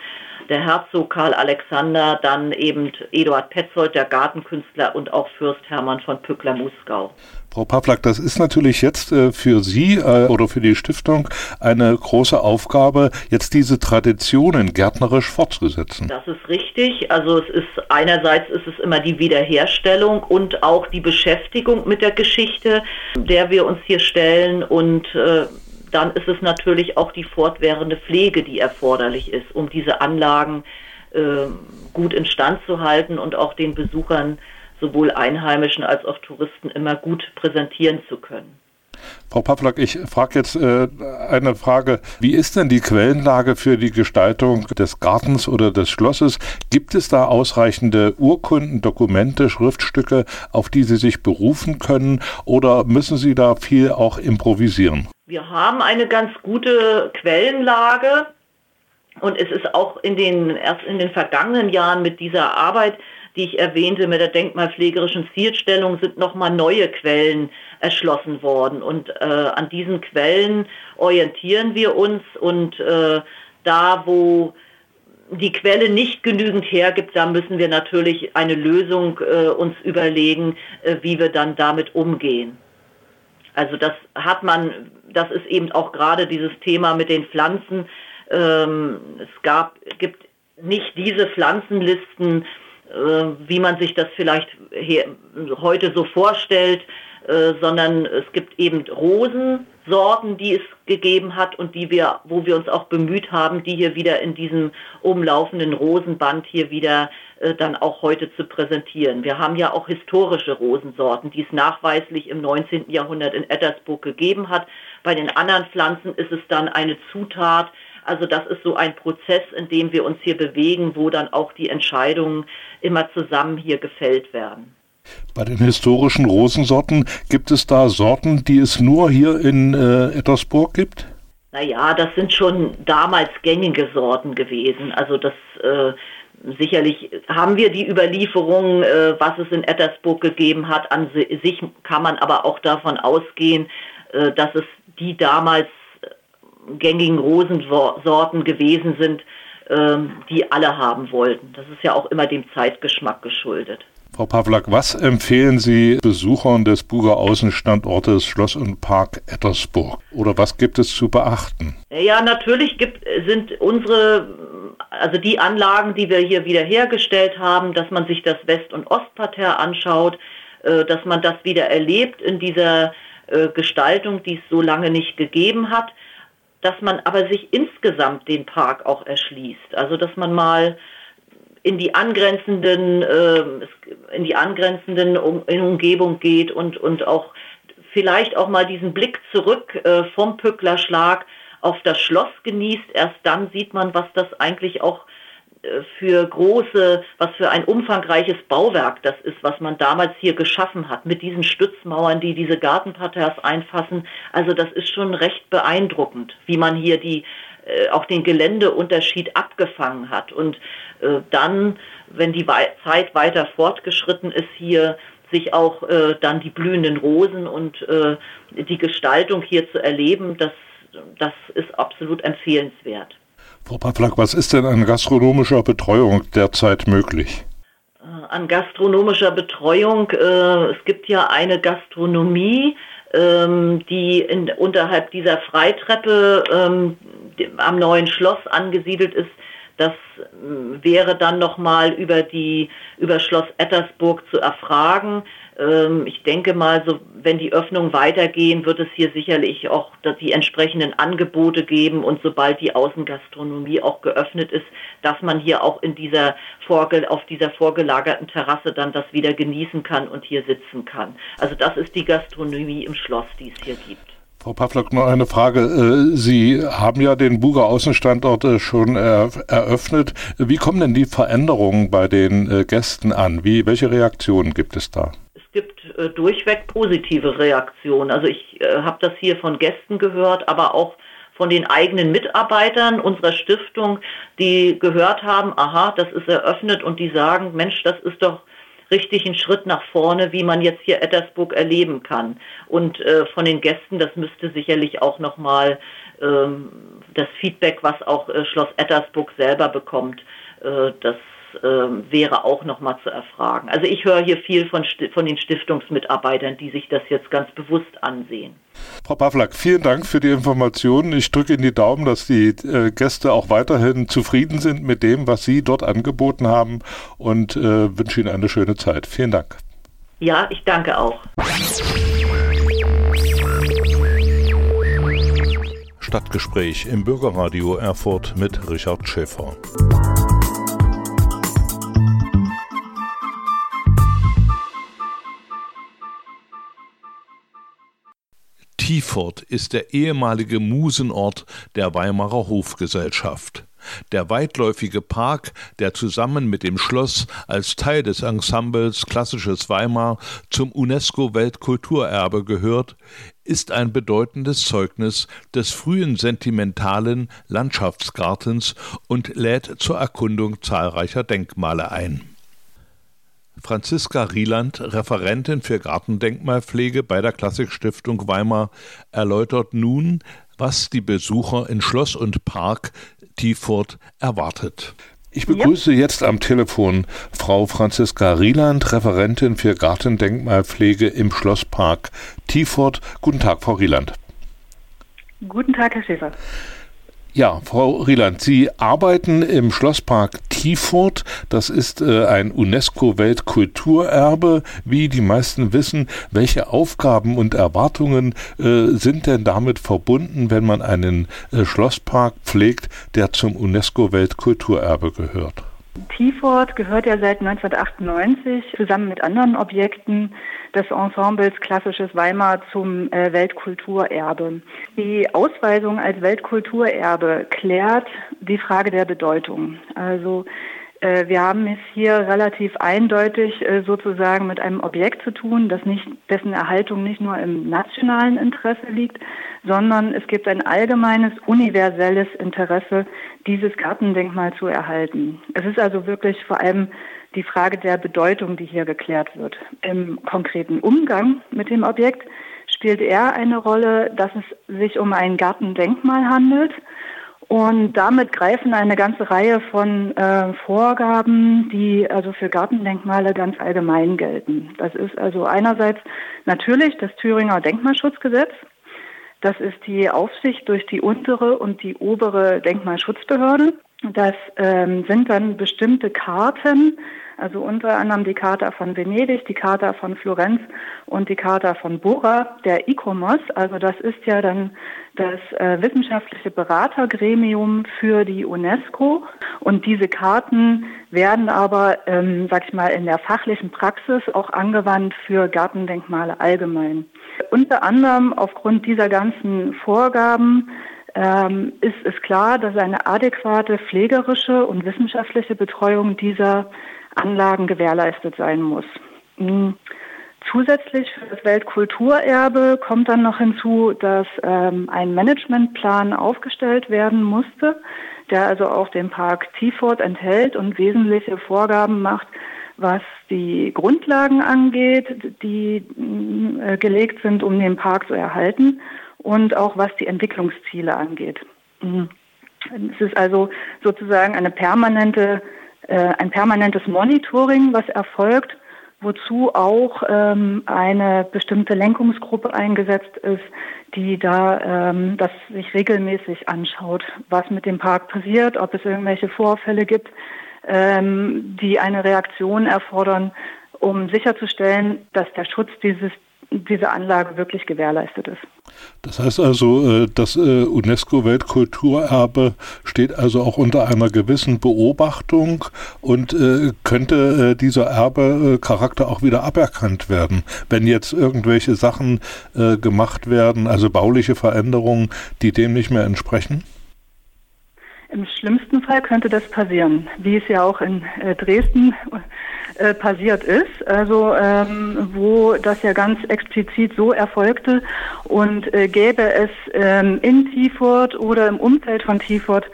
Der Herzog Karl Alexander, dann eben Eduard Petzold, der Gartenkünstler und auch Fürst Hermann von Pückler-Muskau. Frau Pavlak, das ist natürlich jetzt äh, für Sie äh, oder für die Stiftung eine große Aufgabe, jetzt diese Traditionen gärtnerisch fortzusetzen. Das ist richtig. Also es ist einerseits ist es immer die Wiederherstellung und auch die Beschäftigung mit der Geschichte, der wir uns hier stellen und äh, dann ist es natürlich auch die fortwährende Pflege, die erforderlich ist, um diese Anlagen äh, gut instand zu halten und auch den Besuchern sowohl Einheimischen als auch Touristen immer gut präsentieren zu können. Frau Pavlak, ich frage jetzt äh, eine Frage. Wie ist denn die Quellenlage für die Gestaltung des Gartens oder des Schlosses? Gibt es da ausreichende Urkunden, Dokumente, Schriftstücke, auf die Sie sich berufen können oder müssen Sie da viel auch improvisieren? Wir haben eine ganz gute Quellenlage und es ist auch in den, erst in den vergangenen Jahren mit dieser Arbeit die ich erwähnte mit der denkmalpflegerischen Zielstellung, sind nochmal neue Quellen erschlossen worden. Und äh, an diesen Quellen orientieren wir uns und äh, da, wo die Quelle nicht genügend hergibt, da müssen wir natürlich eine Lösung äh, uns überlegen, äh, wie wir dann damit umgehen. Also das hat man, das ist eben auch gerade dieses Thema mit den Pflanzen. Ähm, es gab, gibt nicht diese Pflanzenlisten, wie man sich das vielleicht heute so vorstellt, äh, sondern es gibt eben Rosensorten, die es gegeben hat und die wir, wo wir uns auch bemüht haben, die hier wieder in diesem umlaufenden Rosenband hier wieder äh, dann auch heute zu präsentieren. Wir haben ja auch historische Rosensorten, die es nachweislich im 19. Jahrhundert in Ettersburg gegeben hat. Bei den anderen Pflanzen ist es dann eine Zutat, also das ist so ein Prozess, in dem wir uns hier bewegen, wo dann auch die Entscheidungen immer zusammen hier gefällt werden. Bei den historischen Rosensorten gibt es da Sorten, die es nur hier in äh, Ettersburg gibt? Naja, das sind schon damals gängige Sorten gewesen. Also das äh, sicherlich haben wir die Überlieferung, äh, was es in Ettersburg gegeben hat. An sich kann man aber auch davon ausgehen, äh, dass es die damals gängigen Rosensorten gewesen sind, ähm, die alle haben wollten. Das ist ja auch immer dem Zeitgeschmack geschuldet. Frau Pawlak, was empfehlen Sie Besuchern des Buger Außenstandortes Schloss und Park Ettersburg? Oder was gibt es zu beachten? Ja, natürlich gibt, sind unsere, also die Anlagen, die wir hier wiederhergestellt haben, dass man sich das West- und Ostparterre anschaut, äh, dass man das wieder erlebt in dieser äh, Gestaltung, die es so lange nicht gegeben hat, dass man aber sich insgesamt den Park auch erschließt. Also dass man mal in die angrenzenden, äh, in die angrenzenden um, in Umgebung geht und, und auch vielleicht auch mal diesen Blick zurück äh, vom Pücklerschlag auf das Schloss genießt. Erst dann sieht man, was das eigentlich auch für große, was für ein umfangreiches Bauwerk das ist, was man damals hier geschaffen hat, mit diesen Stützmauern, die diese Gartenparterres einfassen. Also das ist schon recht beeindruckend, wie man hier die äh, auch den Geländeunterschied abgefangen hat. Und äh, dann, wenn die Wei Zeit weiter fortgeschritten ist, hier sich auch äh, dann die blühenden Rosen und äh, die Gestaltung hier zu erleben, das, das ist absolut empfehlenswert. Frau Pawlak, was ist denn an gastronomischer Betreuung derzeit möglich? Äh, an gastronomischer Betreuung, äh, es gibt ja eine Gastronomie, ähm, die in, unterhalb dieser Freitreppe ähm, am neuen Schloss angesiedelt ist. Das äh, wäre dann nochmal über über Schloss Ettersburg zu erfragen. Ähm, ich denke mal, so, wenn die Öffnungen weitergehen, wird es hier sicherlich auch die entsprechenden Angebote geben und sobald die Außengastronomie auch geöffnet ist, dass man hier auch in dieser Vorge auf dieser vorgelagerten Terrasse dann das wieder genießen kann und hier sitzen kann. Also das ist die Gastronomie im Schloss, die es hier gibt. Frau Pawlak, noch eine Frage. Äh, Sie haben ja den Buger Außenstandort äh, schon eröffnet. Wie kommen denn die Veränderungen bei den äh, Gästen an? Wie, welche Reaktionen gibt es da? Gibt äh, durchweg positive Reaktionen. Also ich äh, habe das hier von Gästen gehört, aber auch von den eigenen Mitarbeitern unserer Stiftung, die gehört haben, aha, das ist eröffnet und die sagen, Mensch, das ist doch richtig ein Schritt nach vorne, wie man jetzt hier Ettersburg erleben kann. Und äh, von den Gästen, das müsste sicherlich auch nochmal ähm, das Feedback, was auch äh, Schloss Ettersburg selber bekommt, äh, das ähm, wäre auch nochmal zu erfragen. Also ich höre hier viel von, von den Stiftungsmitarbeitern, die sich das jetzt ganz bewusst ansehen. Frau Pawlak, vielen Dank für die Informationen. Ich drücke Ihnen die Daumen, dass die äh, Gäste auch weiterhin zufrieden sind mit dem, was Sie dort angeboten haben und äh, wünsche Ihnen eine schöne Zeit. Vielen Dank. Ja, ich danke auch. Stadtgespräch im Bürgerradio Erfurt mit Richard Schäfer. Tiefort ist der ehemalige Musenort der Weimarer Hofgesellschaft. Der weitläufige Park, der zusammen mit dem Schloss als Teil des Ensembles Klassisches Weimar zum UNESCO-Weltkulturerbe gehört, ist ein bedeutendes Zeugnis des frühen sentimentalen Landschaftsgartens und lädt zur Erkundung zahlreicher Denkmale ein. Franziska Rieland, Referentin für Gartendenkmalpflege bei der Klassikstiftung Weimar, erläutert nun, was die Besucher in Schloss und Park Tiefurt erwartet. Ich begrüße ja. jetzt am Telefon Frau Franziska Rieland, Referentin für Gartendenkmalpflege im Schlosspark Tiefurt. Guten Tag, Frau Rieland. Guten Tag, Herr Schäfer. Ja, Frau Rieland, Sie arbeiten im Schlosspark Tiefurt. Das ist äh, ein UNESCO-Weltkulturerbe. Wie die meisten wissen, welche Aufgaben und Erwartungen äh, sind denn damit verbunden, wenn man einen äh, Schlosspark pflegt, der zum UNESCO-Weltkulturerbe gehört? Tiefort gehört ja seit 1998 zusammen mit anderen Objekten des Ensembles Klassisches Weimar zum äh, Weltkulturerbe. Die Ausweisung als Weltkulturerbe klärt die Frage der Bedeutung. Also wir haben es hier relativ eindeutig äh, sozusagen mit einem Objekt zu tun, das nicht, dessen Erhaltung nicht nur im nationalen Interesse liegt, sondern es gibt ein allgemeines, universelles Interesse, dieses Gartendenkmal zu erhalten. Es ist also wirklich vor allem die Frage der Bedeutung, die hier geklärt wird. Im konkreten Umgang mit dem Objekt spielt eher eine Rolle, dass es sich um ein Gartendenkmal handelt und damit greifen eine ganze Reihe von äh, Vorgaben, die also für Gartendenkmale ganz allgemein gelten. Das ist also einerseits natürlich das Thüringer Denkmalschutzgesetz. Das ist die Aufsicht durch die untere und die obere Denkmalschutzbehörde. Das ähm, sind dann bestimmte Karten, also unter anderem die Charta von Venedig, die Charta von Florenz und die Charta von Bora, der ICOMOS. Also das ist ja dann das äh, wissenschaftliche Beratergremium für die UNESCO. Und diese Karten werden aber, ähm, sag ich mal, in der fachlichen Praxis auch angewandt für Gartendenkmale allgemein. Unter anderem aufgrund dieser ganzen Vorgaben ähm, ist es klar, dass eine adäquate pflegerische und wissenschaftliche Betreuung dieser Anlagen gewährleistet sein muss. Hm. Zusätzlich für das Weltkulturerbe kommt dann noch hinzu, dass ähm, ein Managementplan aufgestellt werden musste, der also auch den Park Tiefort enthält und wesentliche Vorgaben macht, was die Grundlagen angeht, die äh, gelegt sind, um den Park zu erhalten und auch was die Entwicklungsziele angeht. Mhm. Es ist also sozusagen eine permanente ein permanentes Monitoring, was erfolgt, wozu auch ähm, eine bestimmte Lenkungsgruppe eingesetzt ist, die da ähm, das sich regelmäßig anschaut, was mit dem Park passiert, ob es irgendwelche Vorfälle gibt, ähm, die eine Reaktion erfordern, um sicherzustellen, dass der Schutz dieses diese Anlage wirklich gewährleistet ist. Das heißt also, äh, das äh, UNESCO-Weltkulturerbe steht also auch unter einer gewissen Beobachtung und äh, könnte dieser Erbecharakter auch wieder aberkannt werden, wenn jetzt irgendwelche Sachen gemacht werden, also bauliche Veränderungen, die dem nicht mehr entsprechen? Im schlimmsten Fall könnte das passieren, wie es ja auch in Dresden äh, passiert ist, also ähm, wo das ja ganz explizit so erfolgte und äh, gäbe es ähm, in Tiefort oder im Umfeld von Tiefort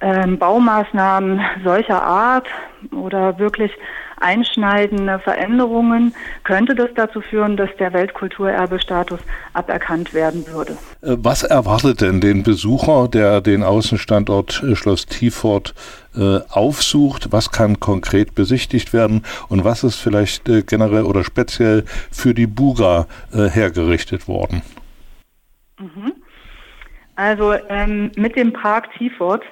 ähm, Baumaßnahmen solcher Art oder wirklich einschneidende Veränderungen, könnte das dazu führen, dass der Weltkulturerbestatus aberkannt werden würde. Äh, was erwartet denn den Besucher, der den Außenstandort äh, Schloss Tiefort äh, aufsucht? Was kann konkret besichtigt werden und was ist vielleicht generell oder speziell für die Buga hergerichtet worden? Mhm. Also ähm, mit dem Park Tiefort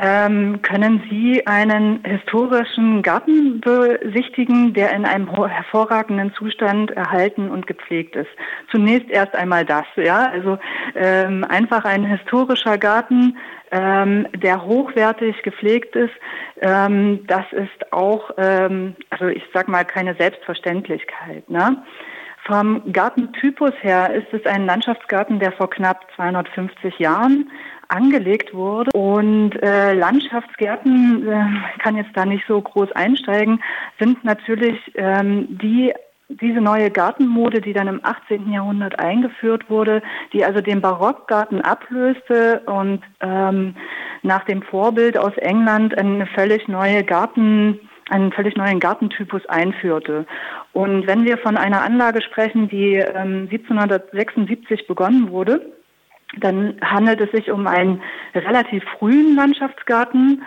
ähm, können Sie einen historischen Garten besichtigen, der in einem hervorragenden Zustand erhalten und gepflegt ist. Zunächst erst einmal das, ja, also ähm, einfach ein historischer Garten, ähm, der hochwertig gepflegt ist. Ähm, das ist auch, ähm, also ich sag mal, keine Selbstverständlichkeit. Ne? Vom Gartentypus her ist es ein Landschaftsgarten, der vor knapp 250 Jahren angelegt wurde. Und äh, Landschaftsgärten, äh, kann jetzt da nicht so groß einsteigen, sind natürlich ähm, die diese neue Gartenmode, die dann im 18. Jahrhundert eingeführt wurde, die also den Barockgarten ablöste und ähm, nach dem Vorbild aus England eine völlig neue Garten einen völlig neuen Gartentypus einführte. Und wenn wir von einer Anlage sprechen, die ähm, 1776 begonnen wurde, dann handelt es sich um einen relativ frühen Landschaftsgarten.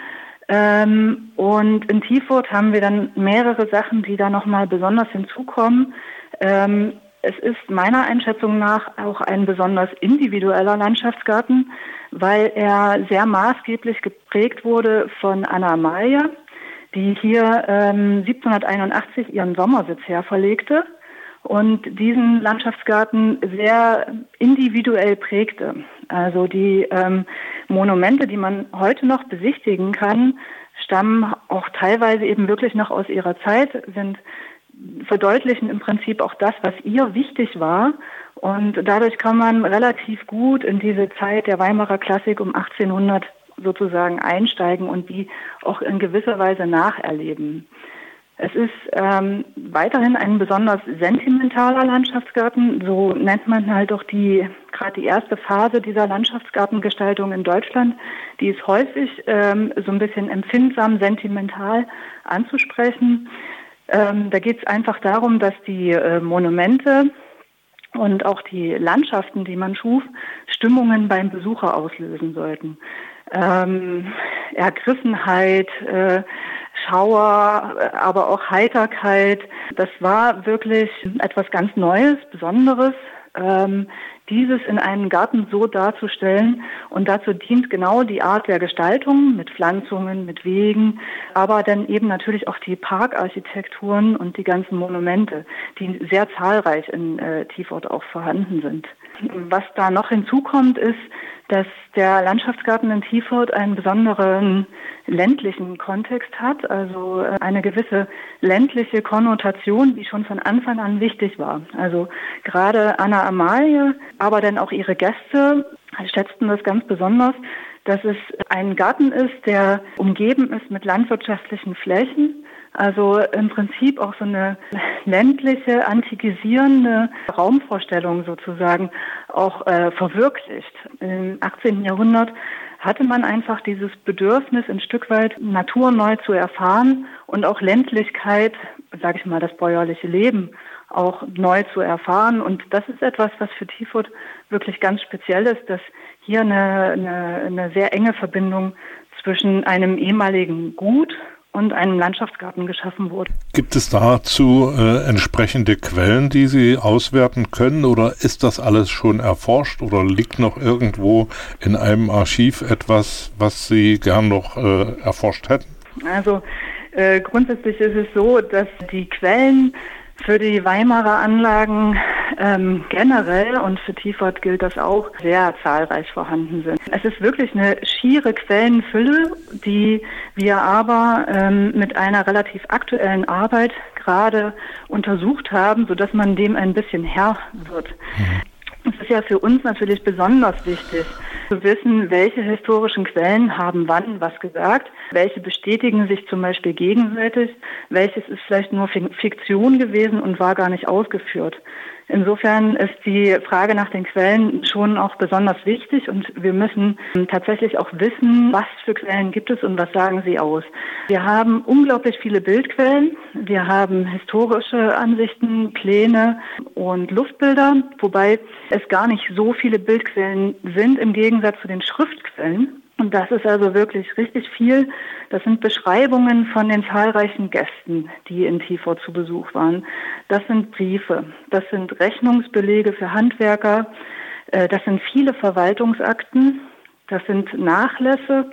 Ähm, und in Tiefurt haben wir dann mehrere Sachen, die da nochmal besonders hinzukommen. Ähm, es ist meiner Einschätzung nach auch ein besonders individueller Landschaftsgarten, weil er sehr maßgeblich geprägt wurde von Anna Amalia, die hier ähm, 1781 ihren Sommersitz her verlegte und diesen Landschaftsgarten sehr individuell prägte. Also die ähm, Monumente, die man heute noch besichtigen kann, stammen auch teilweise eben wirklich noch aus ihrer Zeit, sind verdeutlichen im Prinzip auch das, was ihr wichtig war. Und dadurch kann man relativ gut in diese Zeit der Weimarer Klassik um 1800 sozusagen einsteigen und die auch in gewisser Weise nacherleben. Es ist ähm, weiterhin ein besonders sentimentaler Landschaftsgarten. So nennt man halt auch die gerade die erste Phase dieser Landschaftsgartengestaltung in Deutschland. Die ist häufig ähm, so ein bisschen empfindsam, sentimental anzusprechen. Ähm, da geht es einfach darum, dass die äh, Monumente und auch die Landschaften, die man schuf, Stimmungen beim Besucher auslösen sollten. Ähm, Ergriffenheit, äh, Schauer, aber auch Heiterkeit. Das war wirklich etwas ganz Neues, Besonderes. Ähm, dieses in einem Garten so darzustellen. Und dazu dient genau die Art der Gestaltung mit Pflanzungen, mit Wegen, aber dann eben natürlich auch die Parkarchitekturen und die ganzen Monumente, die sehr zahlreich in äh, Tiefort auch vorhanden sind. Was da noch hinzukommt, ist, dass der Landschaftsgarten in Tiefort einen besonderen ländlichen Kontext hat, also äh, eine gewisse ländliche Konnotation, die schon von Anfang an wichtig war. Also gerade Anna Amalie, aber dann auch ihre Gäste schätzten das ganz besonders, dass es ein Garten ist, der umgeben ist mit landwirtschaftlichen Flächen, also im Prinzip auch so eine ländliche, antikisierende Raumvorstellung sozusagen auch äh, verwirklicht. Im 18. Jahrhundert hatte man einfach dieses Bedürfnis, ein Stück weit Natur neu zu erfahren und auch Ländlichkeit, sage ich mal, das bäuerliche Leben auch neu zu erfahren. Und das ist etwas, was für Tiefurt wirklich ganz speziell ist, dass hier eine, eine, eine sehr enge Verbindung zwischen einem ehemaligen Gut und einem Landschaftsgarten geschaffen wurde. Gibt es dazu äh, entsprechende Quellen, die Sie auswerten können oder ist das alles schon erforscht oder liegt noch irgendwo in einem Archiv etwas, was Sie gern noch äh, erforscht hätten? Also äh, grundsätzlich ist es so, dass die Quellen für die Weimarer Anlagen ähm, generell und für Tiefort gilt das auch, sehr zahlreich vorhanden sind. Es ist wirklich eine schiere Quellenfülle, die wir aber ähm, mit einer relativ aktuellen Arbeit gerade untersucht haben, sodass man dem ein bisschen Herr wird. Mhm. Es ist ja für uns natürlich besonders wichtig zu wissen, welche historischen Quellen haben wann was gesagt, welche bestätigen sich zum Beispiel gegenseitig, welches ist vielleicht nur Fiktion gewesen und war gar nicht ausgeführt. Insofern ist die Frage nach den Quellen schon auch besonders wichtig und wir müssen tatsächlich auch wissen, was für Quellen gibt es und was sagen sie aus. Wir haben unglaublich viele Bildquellen, wir haben historische Ansichten, Pläne und Luftbilder, wobei es gar nicht so viele Bildquellen sind im Gegensatz zu den Schriftquellen. Und das ist also wirklich richtig viel. Das sind Beschreibungen von den zahlreichen Gästen, die in Tifo zu Besuch waren. Das sind Briefe, das sind Rechnungsbelege für Handwerker, äh, das sind viele Verwaltungsakten, das sind Nachlässe,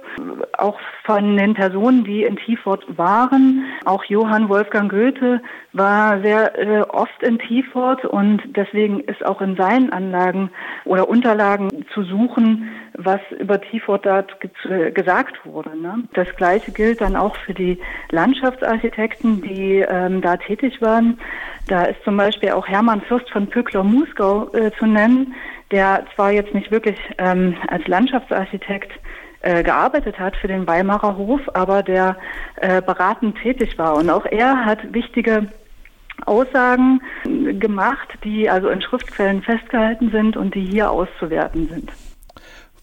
auch von den Personen, die in Tiefort waren. Auch Johann Wolfgang Goethe war sehr äh, oft in Tiefort und deswegen ist auch in seinen Anlagen oder Unterlagen zu suchen, was über Tiefort dort ge gesagt wurde. Ne? Das Gleiche gilt dann auch für die Landschaftsarchitekten, die ähm, da tätig waren. Da ist zum Beispiel auch Hermann Fürst von Pückler-Musgau äh, zu nennen, der zwar jetzt nicht wirklich ähm, als Landschaftsarchitekt äh, gearbeitet hat für den Weimarer Hof, aber der äh, beratend tätig war. Und auch er hat wichtige Aussagen gemacht, die also in Schriftquellen festgehalten sind und die hier auszuwerten sind.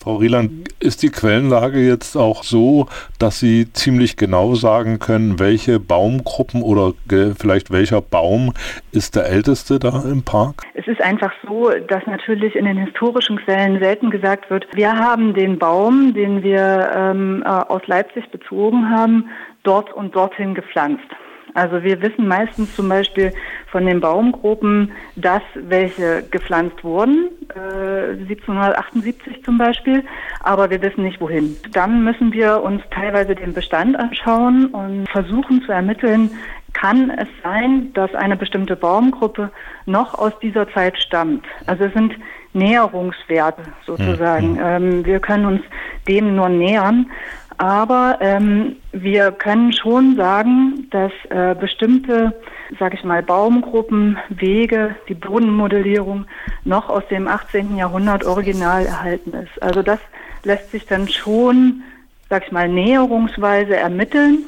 Frau Rieland, ist die Quellenlage jetzt auch so, dass Sie ziemlich genau sagen können, welche Baumgruppen oder vielleicht welcher Baum ist der älteste da im Park? Es ist einfach so, dass natürlich in den historischen Quellen selten gesagt wird, wir haben den Baum, den wir ähm, äh, aus Leipzig bezogen haben, dort und dorthin gepflanzt. Also wir wissen meistens zum Beispiel von den Baumgruppen, dass welche gepflanzt wurden, äh, 1778 zum Beispiel, aber wir wissen nicht wohin. Dann müssen wir uns teilweise den Bestand anschauen und versuchen zu ermitteln, kann es sein, dass eine bestimmte Baumgruppe noch aus dieser Zeit stammt. Also es sind Näherungswerte sozusagen. Mhm. Ähm, wir können uns dem nur nähern. Aber ähm, wir können schon sagen, dass äh, bestimmte, sage ich mal, Baumgruppen, Wege, die Bodenmodellierung noch aus dem 18. Jahrhundert original erhalten ist. Also das lässt sich dann schon sag ich mal, näherungsweise ermitteln.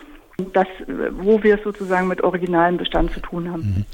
Das, wo wir es sozusagen mit originalem Bestand zu tun haben. Mhm.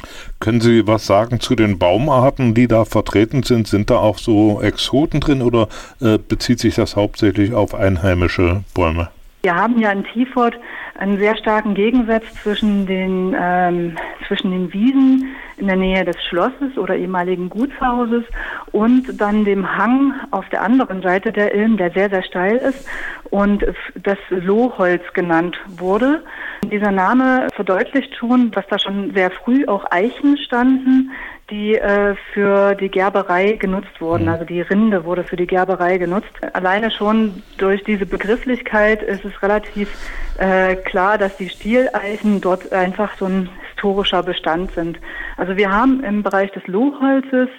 Können Sie was sagen zu den Baumarten, die da vertreten sind? Sind da auch so Exoten drin oder äh, bezieht sich das hauptsächlich auf einheimische Bäume? Wir haben ja in Tiefort einen sehr starken Gegensatz zwischen den, ähm, zwischen den Wiesen in der Nähe des Schlosses oder ehemaligen Gutshauses und dann dem Hang auf der anderen Seite der Ilm, der sehr, sehr steil ist und das Lohholz genannt wurde. Dieser Name verdeutlicht schon, dass da schon sehr früh auch Eichen standen, die äh, für die Gerberei genutzt wurden. Mhm. Also die Rinde wurde für die Gerberei genutzt. Alleine schon durch diese Begrifflichkeit ist es relativ äh, klar, dass die Stieleichen dort einfach so ein historischer Bestand sind. Also wir haben im Bereich des Lohholzes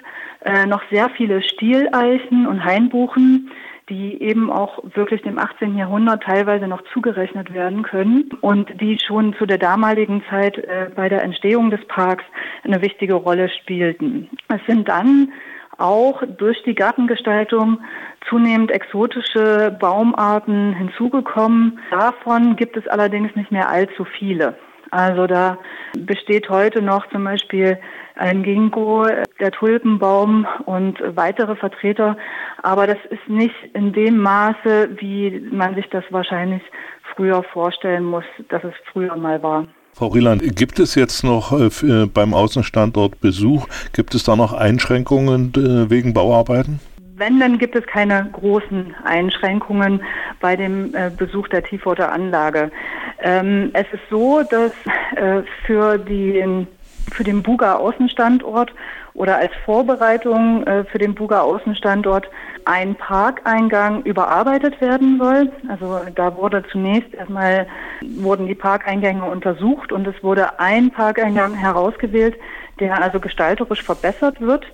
äh, noch sehr viele Stieleichen und Hainbuchen, die eben auch wirklich dem 18. Jahrhundert teilweise noch zugerechnet werden können und die schon zu der damaligen Zeit äh, bei der Entstehung des Parks eine wichtige Rolle spielten. Es sind dann auch durch die Gartengestaltung zunehmend exotische Baumarten hinzugekommen. Davon gibt es allerdings nicht mehr allzu viele. Also da besteht heute noch zum Beispiel ein Ginkgo, der Tulpenbaum und weitere Vertreter. Aber das ist nicht in dem Maße, wie man sich das wahrscheinlich früher vorstellen muss, dass es früher mal war. Frau Rieland, gibt es jetzt noch äh, äh, beim Außenstandort Besuch, gibt es da noch Einschränkungen äh, wegen Bauarbeiten? Wenn, dann gibt es keine großen Einschränkungen bei dem äh, Besuch der Tieforter Anlage. Ähm, es ist so, dass äh, für, die, für den Buga Außenstandort oder als Vorbereitung äh, für den Buga Außenstandort ein Parkeingang überarbeitet werden soll. Also da wurde zunächst erstmal wurden die Parkeingänge untersucht und es wurde ein Parkeingang herausgewählt, der also gestalterisch verbessert wird.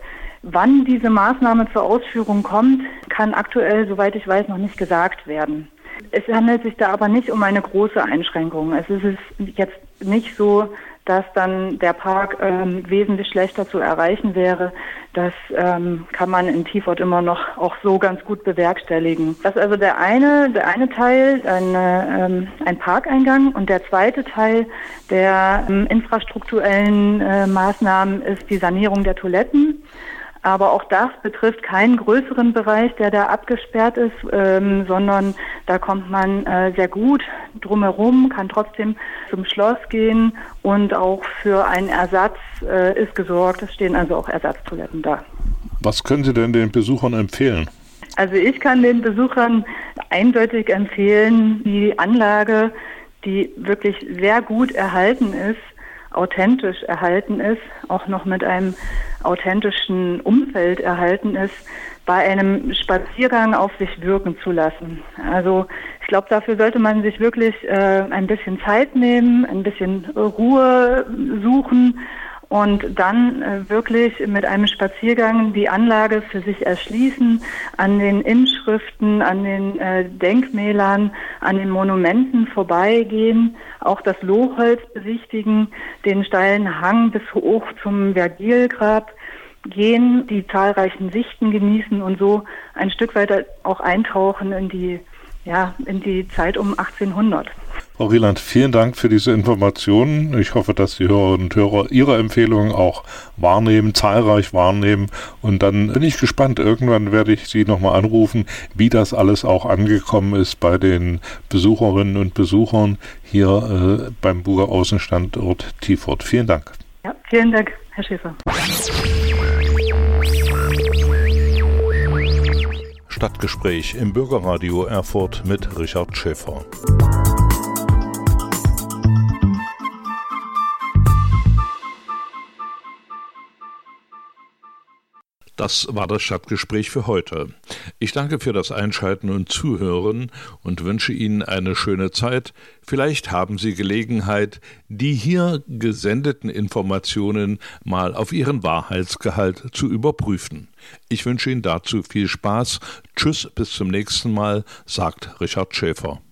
Wann diese Maßnahme zur Ausführung kommt, kann aktuell, soweit ich weiß, noch nicht gesagt werden. Es handelt sich da aber nicht um eine große Einschränkung. Es ist jetzt nicht so, dass dann der Park ähm, wesentlich schlechter zu erreichen wäre. Das ähm, kann man in Tiefort immer noch auch so ganz gut bewerkstelligen. Das ist also der eine, der eine Teil, eine, ähm, ein Parkeingang und der zweite Teil der ähm, infrastrukturellen äh, Maßnahmen ist die Sanierung der Toiletten. Aber auch das betrifft keinen größeren Bereich, der da abgesperrt ist, ähm, sondern da kommt man äh, sehr gut drumherum, kann trotzdem zum Schloss gehen und auch für einen Ersatz äh, ist gesorgt. Es stehen also auch Ersatztoiletten da. Was können Sie denn den Besuchern empfehlen? Also ich kann den Besuchern eindeutig empfehlen, die Anlage, die wirklich sehr gut erhalten ist, authentisch erhalten ist, auch noch mit einem authentischen Umfeld erhalten ist, bei einem Spaziergang auf sich wirken zu lassen. Also ich glaube, dafür sollte man sich wirklich äh, ein bisschen Zeit nehmen, ein bisschen Ruhe suchen und dann äh, wirklich mit einem Spaziergang die Anlage für sich erschließen, an den Inschriften, an den äh, Denkmälern, an den Monumenten vorbeigehen, auch das Lohholz besichtigen, den steilen Hang bis hoch zum Vergilgrab gehen, die zahlreichen Sichten genießen und so ein Stück weiter auch eintauchen in die ja, in die Zeit um 1800. Frau Rieland, vielen Dank für diese Informationen. Ich hoffe, dass die Hörerinnen und Hörer Ihre Empfehlungen auch wahrnehmen, zahlreich wahrnehmen. Und dann bin ich gespannt. Irgendwann werde ich Sie nochmal anrufen, wie das alles auch angekommen ist bei den Besucherinnen und Besuchern hier äh, beim Burger Außenstandort Tiefort. Vielen Dank. Ja, vielen Dank, Herr Schäfer. Stadtgespräch im Bürgerradio Erfurt mit Richard Schäfer. Das war das Stadtgespräch für heute. Ich danke für das Einschalten und Zuhören und wünsche Ihnen eine schöne Zeit. Vielleicht haben Sie Gelegenheit, die hier gesendeten Informationen mal auf ihren Wahrheitsgehalt zu überprüfen. Ich wünsche Ihnen dazu viel Spaß. Tschüss, bis zum nächsten Mal, sagt Richard Schäfer.